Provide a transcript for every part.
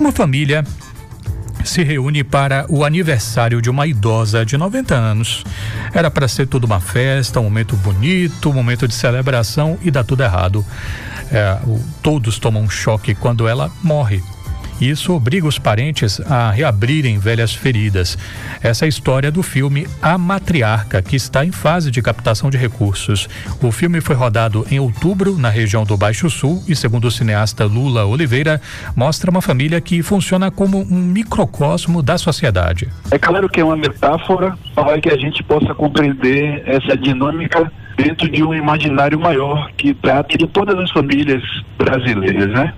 Uma família se reúne para o aniversário de uma idosa de 90 anos. Era para ser tudo uma festa, um momento bonito, um momento de celebração e dá tudo errado. É, o, todos tomam um choque quando ela morre. Isso obriga os parentes a reabrirem velhas feridas. Essa é a história do filme A Matriarca, que está em fase de captação de recursos. O filme foi rodado em outubro na região do Baixo Sul e, segundo o cineasta Lula Oliveira, mostra uma família que funciona como um microcosmo da sociedade. É claro que é uma metáfora para que a gente possa compreender essa dinâmica dentro de um imaginário maior que trata de todas as famílias brasileiras, né?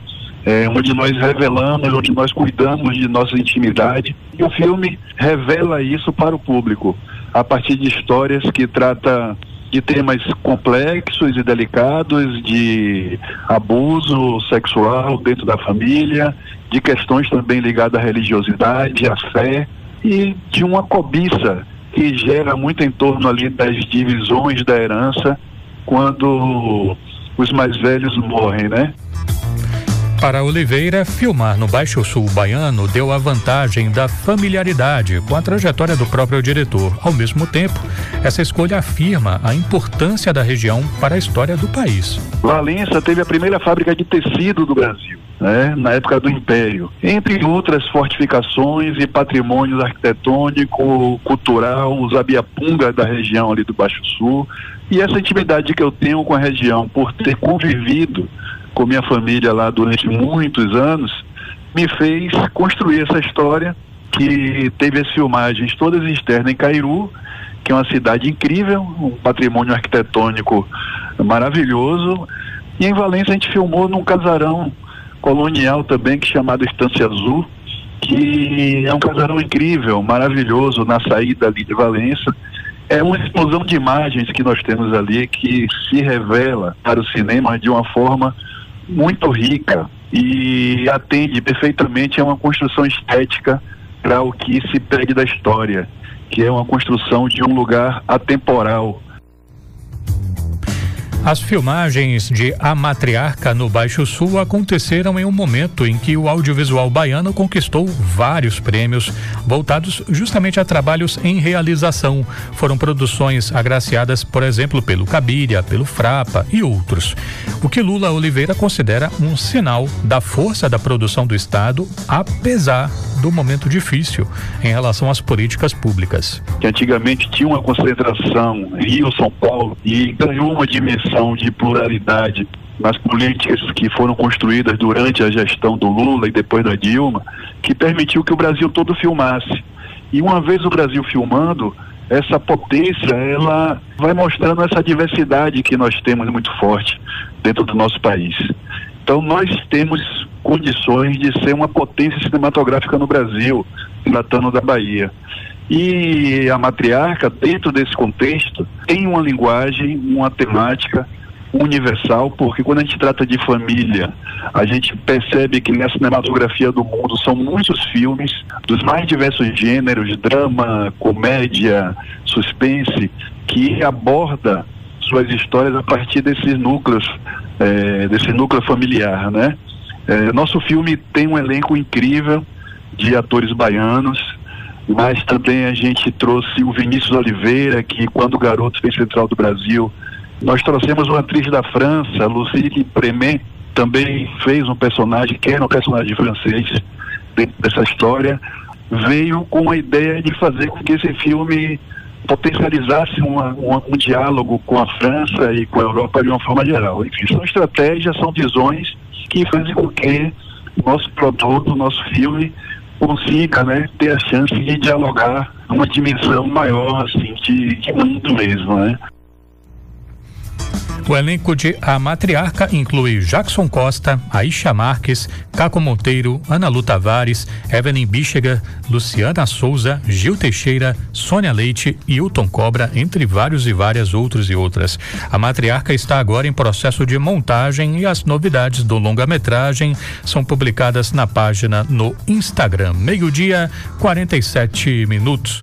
É, onde nós revelamos, onde nós cuidamos de nossa intimidade. E o filme revela isso para o público, a partir de histórias que trata de temas complexos e delicados, de abuso sexual dentro da família, de questões também ligadas à religiosidade, à fé e de uma cobiça que gera muito em torno ali das divisões da herança quando os mais velhos morrem, né? Para Oliveira, filmar no Baixo Sul baiano deu a vantagem da familiaridade com a trajetória do próprio diretor. Ao mesmo tempo, essa escolha afirma a importância da região para a história do país. Valença teve a primeira fábrica de tecido do Brasil. Né, na época do Império, entre outras fortificações e patrimônios arquitetônico, cultural, os abiapunga da região ali do Baixo Sul, e essa intimidade que eu tenho com a região por ter convivido com minha família lá durante muitos anos, me fez construir essa história que teve as filmagens todas externas em Cairu, que é uma cidade incrível, um patrimônio arquitetônico maravilhoso. E em Valência a gente filmou num casarão colonial também, que é chamado Estância Azul, que é um casarão incrível, maravilhoso na saída ali de Valência. É uma explosão de imagens que nós temos ali que se revela para o cinema de uma forma muito rica e atende perfeitamente a uma construção estética para o que se pede da história, que é uma construção de um lugar atemporal, as filmagens de A Matriarca no Baixo Sul aconteceram em um momento em que o audiovisual baiano conquistou vários prêmios voltados justamente a trabalhos em realização. Foram produções agraciadas, por exemplo, pelo Cabiria, pelo Frapa e outros. O que Lula Oliveira considera um sinal da força da produção do Estado, apesar do momento difícil em relação às políticas públicas. Que antigamente tinha uma concentração Rio-São Paulo e ganhou uma dimensão de pluralidade nas políticas que foram construídas durante a gestão do Lula e depois da Dilma, que permitiu que o Brasil todo filmasse. E uma vez o Brasil filmando, essa potência, ela vai mostrando essa diversidade que nós temos muito forte dentro do nosso país. Então nós temos condições de ser uma potência cinematográfica no Brasil, tratando da Bahia. E a matriarca, dentro desse contexto, tem uma linguagem, uma temática universal, porque quando a gente trata de família, a gente percebe que nessa cinematografia do mundo são muitos filmes dos mais diversos gêneros, drama, comédia, suspense, que aborda suas histórias a partir desses núcleos, é, desse núcleo familiar, né? É, nosso filme tem um elenco incrível de atores baianos, mas também a gente trouxe o Vinícius Oliveira, que quando garoto fez Central do Brasil, nós trouxemos uma atriz da França, Lucille Premet, também fez um personagem, que era um personagem francês dentro dessa história, veio com a ideia de fazer com que esse filme potencializasse uma, uma, um diálogo com a França e com a Europa de uma forma geral. Enfim, são estratégias, são visões que fazem com que nosso produto, nosso filme, consiga né, ter a chance de dialogar numa dimensão maior assim, de, de mundo mesmo. Né? O elenco de A Matriarca inclui Jackson Costa, Aisha Marques, Caco Monteiro, Ana Lu Tavares, Evelyn Bichega, Luciana Souza, Gil Teixeira, Sônia Leite e Hilton Cobra, entre vários e várias outros e outras. A Matriarca está agora em processo de montagem e as novidades do longa-metragem são publicadas na página no Instagram. Meio-dia, 47 minutos.